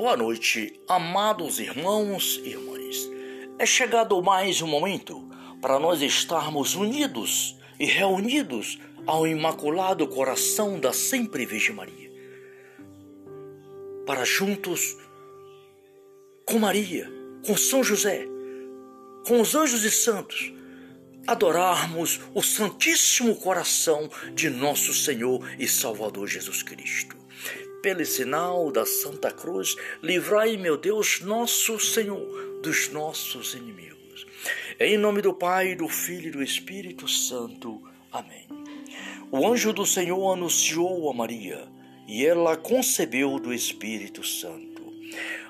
Boa noite, amados irmãos e irmãs. É chegado mais um momento para nós estarmos unidos e reunidos ao Imaculado Coração da Sempre Virgem Maria. Para juntos, com Maria, com São José, com os anjos e santos, adorarmos o Santíssimo Coração de nosso Senhor e Salvador Jesus Cristo pelo sinal da Santa Cruz, livrai, meu Deus, nosso Senhor, dos nossos inimigos. Em nome do Pai, do Filho e do Espírito Santo. Amém. O anjo do Senhor anunciou a Maria, e ela concebeu do Espírito Santo.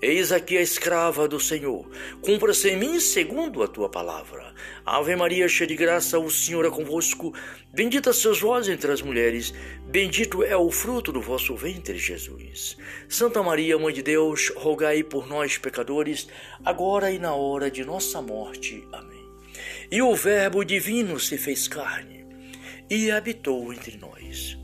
Eis aqui a escrava do Senhor. Cumpra-se em mim segundo a tua palavra. Ave Maria, cheia de graça, o Senhor é convosco. Bendita sois vós entre as mulheres, bendito é o fruto do vosso ventre, Jesus. Santa Maria, Mãe de Deus, rogai por nós, pecadores, agora e na hora de nossa morte. Amém. E o Verbo divino se fez carne e habitou entre nós.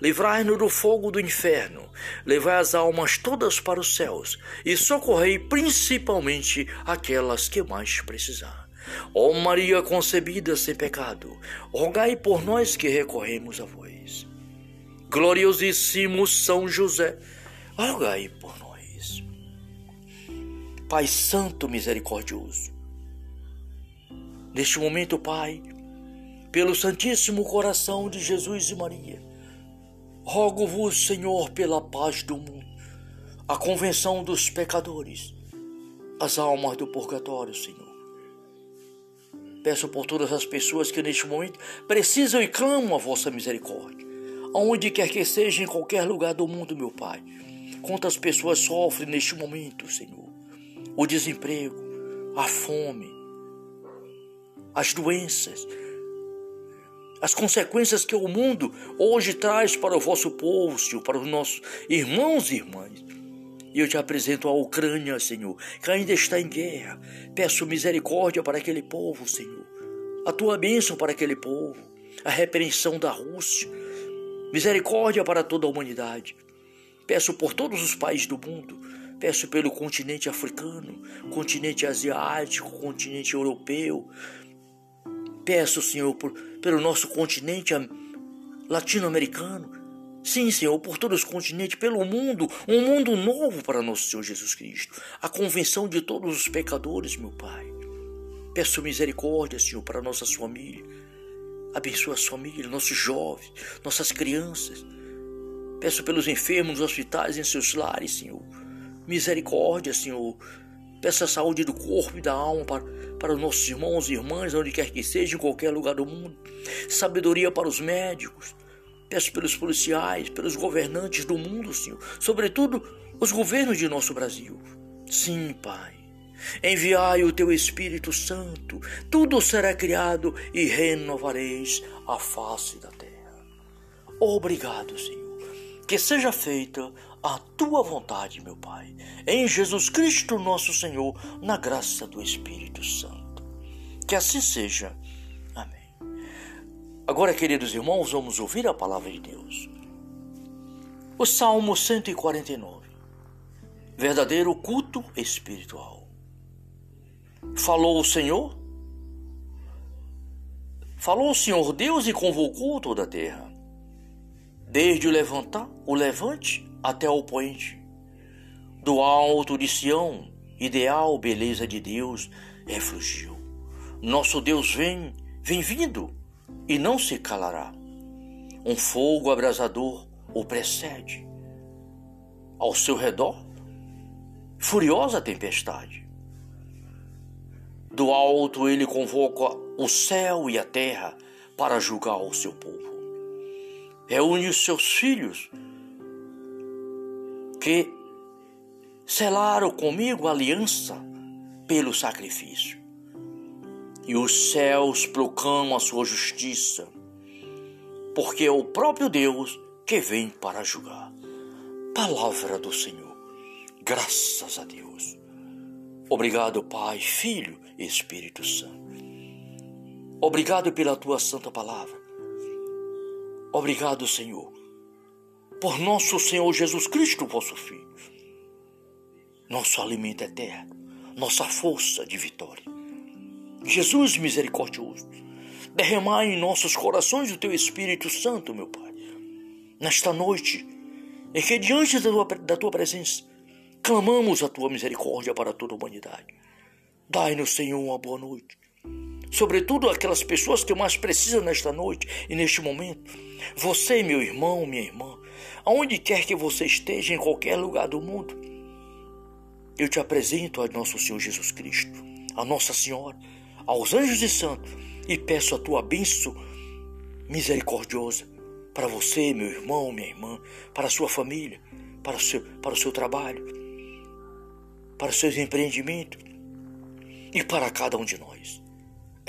livrai-nos do fogo do inferno, levai as almas todas para os céus e socorrei principalmente aquelas que mais precisar. Ó Maria concebida sem pecado, rogai por nós que recorremos a vós. Gloriosíssimo São José, rogai por nós. Pai Santo Misericordioso, neste momento, Pai, pelo Santíssimo Coração de Jesus e Maria, Rogo-vos, Senhor, pela paz do mundo, a convenção dos pecadores, as almas do purgatório, Senhor. Peço por todas as pessoas que neste momento precisam e clamam a vossa misericórdia, aonde quer que seja, em qualquer lugar do mundo, meu Pai. Quantas pessoas sofrem neste momento, Senhor? O desemprego, a fome, as doenças, as consequências que o mundo hoje traz para o vosso povo, Senhor, para os nossos irmãos e irmãs. E eu te apresento a Ucrânia, Senhor, que ainda está em guerra. Peço misericórdia para aquele povo, Senhor. A tua bênção para aquele povo. A repreensão da Rússia. Misericórdia para toda a humanidade. Peço por todos os países do mundo. Peço pelo continente africano, continente asiático, continente europeu, Peço, Senhor, por, pelo nosso continente latino-americano. Sim, Senhor, por todos os continentes, pelo mundo, um mundo novo para nosso Senhor Jesus Cristo. A convenção de todos os pecadores, meu Pai. Peço misericórdia, Senhor, para nossas famílias. Abençoa as famílias, nossos jovens, nossas crianças. Peço pelos enfermos nos hospitais, em seus lares, Senhor. Misericórdia, Senhor, Peço a saúde do corpo e da alma para, para os nossos irmãos e irmãs, onde quer que seja, em qualquer lugar do mundo. Sabedoria para os médicos. Peço pelos policiais, pelos governantes do mundo, Senhor. Sobretudo, os governos de nosso Brasil. Sim, Pai. Enviai o teu Espírito Santo, tudo será criado e renovareis a face da terra. Obrigado, Senhor. Que seja feita a tua vontade, meu Pai, em Jesus Cristo, nosso Senhor, na graça do Espírito Santo. Que assim seja. Amém. Agora, queridos irmãos, vamos ouvir a palavra de Deus. O Salmo 149. Verdadeiro culto espiritual. Falou o Senhor? Falou o Senhor Deus e convocou toda a terra. Desde o levantar, o levante até o poente. Do alto de Sião, ideal beleza de Deus, reflugiu. Nosso Deus vem, vem vindo, e não se calará. Um fogo abrasador o precede. Ao seu redor, furiosa tempestade. Do alto ele convoca o céu e a terra para julgar o seu povo. Reúne os seus filhos que selaram comigo aliança pelo sacrifício. E os céus proclamam a sua justiça, porque é o próprio Deus que vem para julgar. Palavra do Senhor. Graças a Deus. Obrigado, Pai, Filho e Espírito Santo. Obrigado pela tua santa palavra. Obrigado, Senhor, por nosso Senhor Jesus Cristo, vosso Filho, nosso alimento eterno, nossa força de vitória. Jesus misericordioso, derramai em nossos corações o teu Espírito Santo, meu Pai, nesta noite, em que diante da tua, da tua presença, clamamos a tua misericórdia para toda a humanidade. Dai-nos, Senhor, uma boa noite. Sobretudo aquelas pessoas que mais precisam nesta noite e neste momento. Você, meu irmão, minha irmã, aonde quer que você esteja, em qualquer lugar do mundo, eu te apresento a nosso Senhor Jesus Cristo, a Nossa Senhora, aos anjos e santos e peço a tua bênção misericordiosa para você, meu irmão, minha irmã, para a sua família, para o seu, para o seu trabalho, para os seus empreendimentos e para cada um de nós.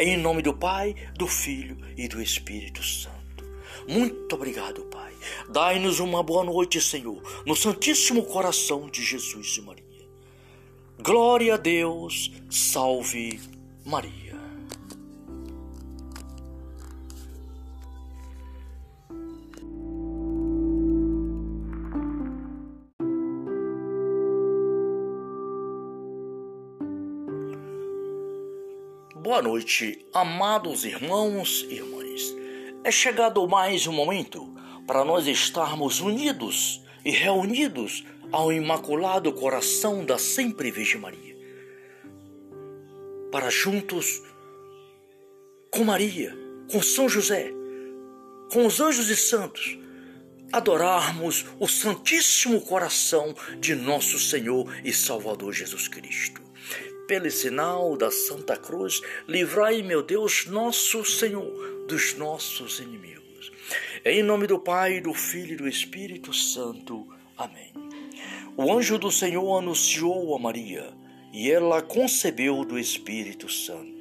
Em nome do Pai, do Filho e do Espírito Santo. Muito obrigado, Pai. Dai-nos uma boa noite, Senhor, no Santíssimo Coração de Jesus e Maria. Glória a Deus, salve Maria. Boa noite, amados irmãos e irmãs. É chegado mais um momento para nós estarmos unidos e reunidos ao Imaculado Coração da Sempre Virgem Maria, para juntos, com Maria, com São José, com os anjos e santos, adorarmos o Santíssimo Coração de nosso Senhor e Salvador Jesus Cristo. Pelo sinal da Santa Cruz, livrai, meu Deus, nosso Senhor, dos nossos inimigos. Em nome do Pai, do Filho e do Espírito Santo. Amém. O anjo do Senhor anunciou a Maria, e ela concebeu do Espírito Santo.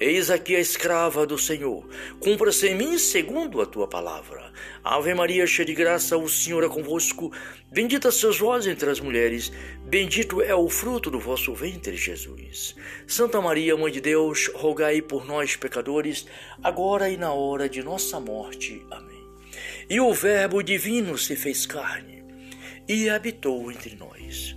Eis aqui a escrava do Senhor. Cumpra-se em mim segundo a tua palavra. Ave Maria, cheia de graça, o Senhor é convosco. Bendita sois vós entre as mulheres. Bendito é o fruto do vosso ventre, Jesus. Santa Maria, Mãe de Deus, rogai por nós, pecadores, agora e na hora de nossa morte. Amém. E o Verbo divino se fez carne e habitou entre nós.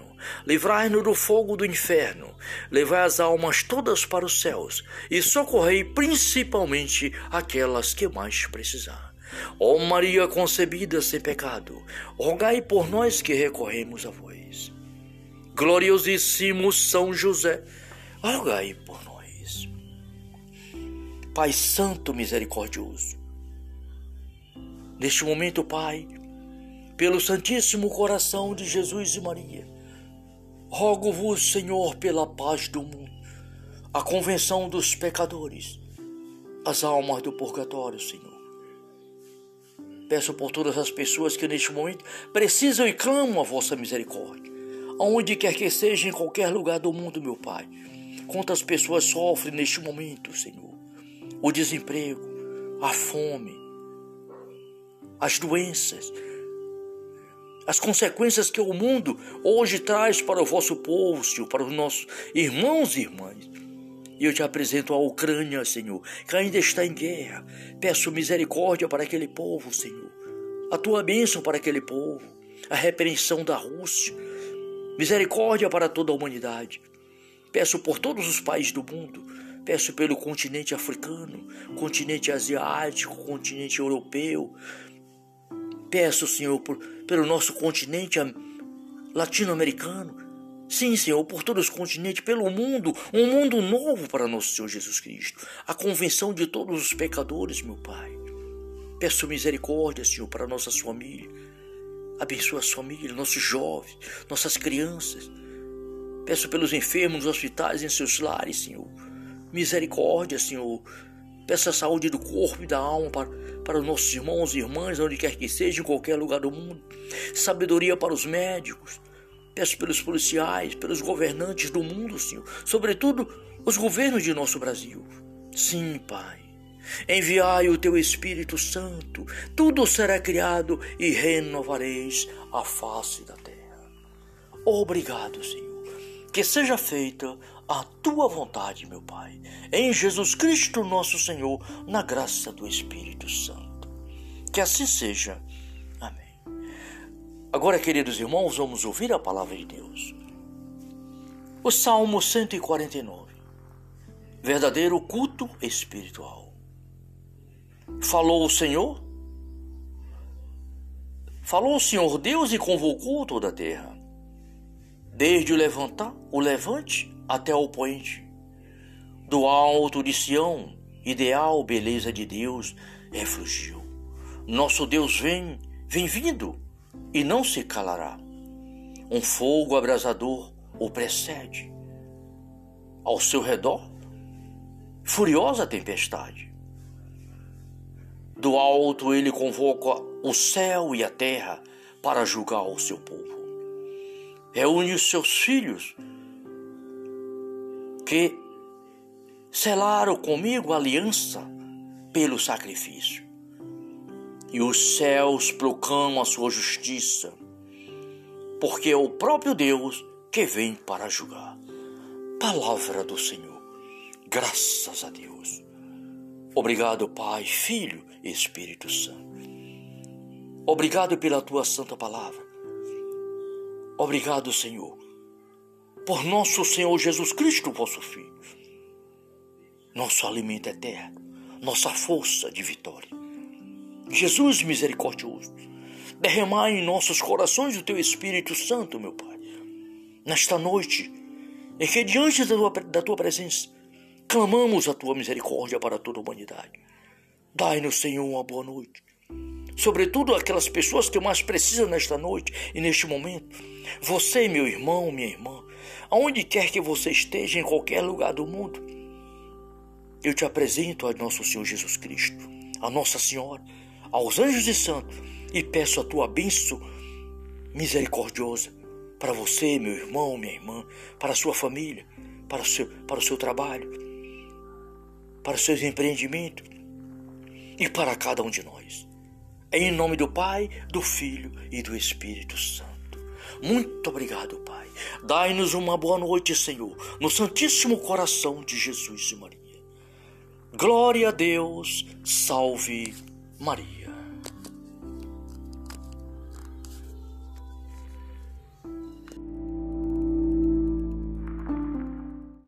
livrai-nos do fogo do inferno, levai as almas todas para os céus e socorrei principalmente aquelas que mais precisar. Ó Maria concebida sem pecado, rogai por nós que recorremos a vós. Gloriosíssimo São José, rogai por nós. Pai Santo Misericordioso, neste momento, Pai, pelo Santíssimo Coração de Jesus e Maria, Rogo-vos, Senhor, pela paz do mundo, a convenção dos pecadores, as almas do purgatório, Senhor. Peço por todas as pessoas que neste momento precisam e clamam a vossa misericórdia, aonde quer que seja, em qualquer lugar do mundo, meu Pai. Quantas pessoas sofrem neste momento, Senhor? O desemprego, a fome, as doenças, as consequências que o mundo hoje traz para o vosso povo, Senhor, para os nossos irmãos e irmãs. E eu te apresento a Ucrânia, Senhor, que ainda está em guerra. Peço misericórdia para aquele povo, Senhor. A tua bênção para aquele povo. A repreensão da Rússia. Misericórdia para toda a humanidade. Peço por todos os países do mundo. Peço pelo continente africano, continente asiático, continente europeu. Peço, Senhor, por, pelo nosso continente latino-americano. Sim, Senhor, por todos os continentes, pelo mundo, um mundo novo para nosso Senhor Jesus Cristo. A convenção de todos os pecadores, meu Pai. Peço misericórdia, Senhor, para nossas famílias. Abençoa as famílias, nossos jovens, nossas crianças. Peço pelos enfermos nos hospitais, em seus lares, Senhor. Misericórdia, Senhor. Peço a saúde do corpo e da alma para, para os nossos irmãos e irmãs, onde quer que seja, em qualquer lugar do mundo. Sabedoria para os médicos Peço pelos policiais, pelos governantes do mundo, Senhor, sobretudo os governos de nosso Brasil. Sim, Pai. Enviai o teu Espírito Santo, tudo será criado e renovareis a face da terra. Obrigado, Senhor. Que seja feita a tua vontade, meu Pai, em Jesus Cristo, nosso Senhor, na graça do Espírito Santo. Que assim seja. Agora, queridos irmãos, vamos ouvir a palavra de Deus. O Salmo 149. Verdadeiro culto espiritual. Falou o Senhor? Falou o Senhor Deus e convocou toda a terra. Desde o levantar, o levante até o poente. Do alto de Sião, ideal beleza de Deus, reflugiu. Nosso Deus vem, vem vindo e não se calará. Um fogo abrasador o precede. Ao seu redor, furiosa tempestade. Do alto ele convoca o céu e a terra para julgar o seu povo. Reúne os seus filhos que selaram comigo aliança pelo sacrifício e os céus proclamam a sua justiça, porque é o próprio Deus que vem para julgar. Palavra do Senhor. Graças a Deus. Obrigado, Pai, Filho e Espírito Santo. Obrigado pela tua santa palavra. Obrigado, Senhor, por nosso Senhor Jesus Cristo, vosso Filho, nosso alimento eterno, nossa força de vitória. Jesus misericordioso, derramai em nossos corações o teu Espírito Santo, meu Pai, nesta noite, em que diante da tua, da tua presença, clamamos a tua misericórdia para toda a humanidade. Dai-nos, Senhor, uma boa noite. Sobretudo aquelas pessoas que mais precisam nesta noite e neste momento. Você, meu irmão, minha irmã, aonde quer que você esteja, em qualquer lugar do mundo, eu te apresento a nosso Senhor Jesus Cristo, a Nossa Senhora, aos anjos e santos e peço a tua bênção misericordiosa para você, meu irmão, minha irmã, para a sua família, para o seu, para o seu trabalho, para os seus empreendimentos e para cada um de nós. Em nome do Pai, do Filho e do Espírito Santo. Muito obrigado, Pai. Dai-nos uma boa noite, Senhor, no Santíssimo Coração de Jesus e Maria. Glória a Deus, salve Maria.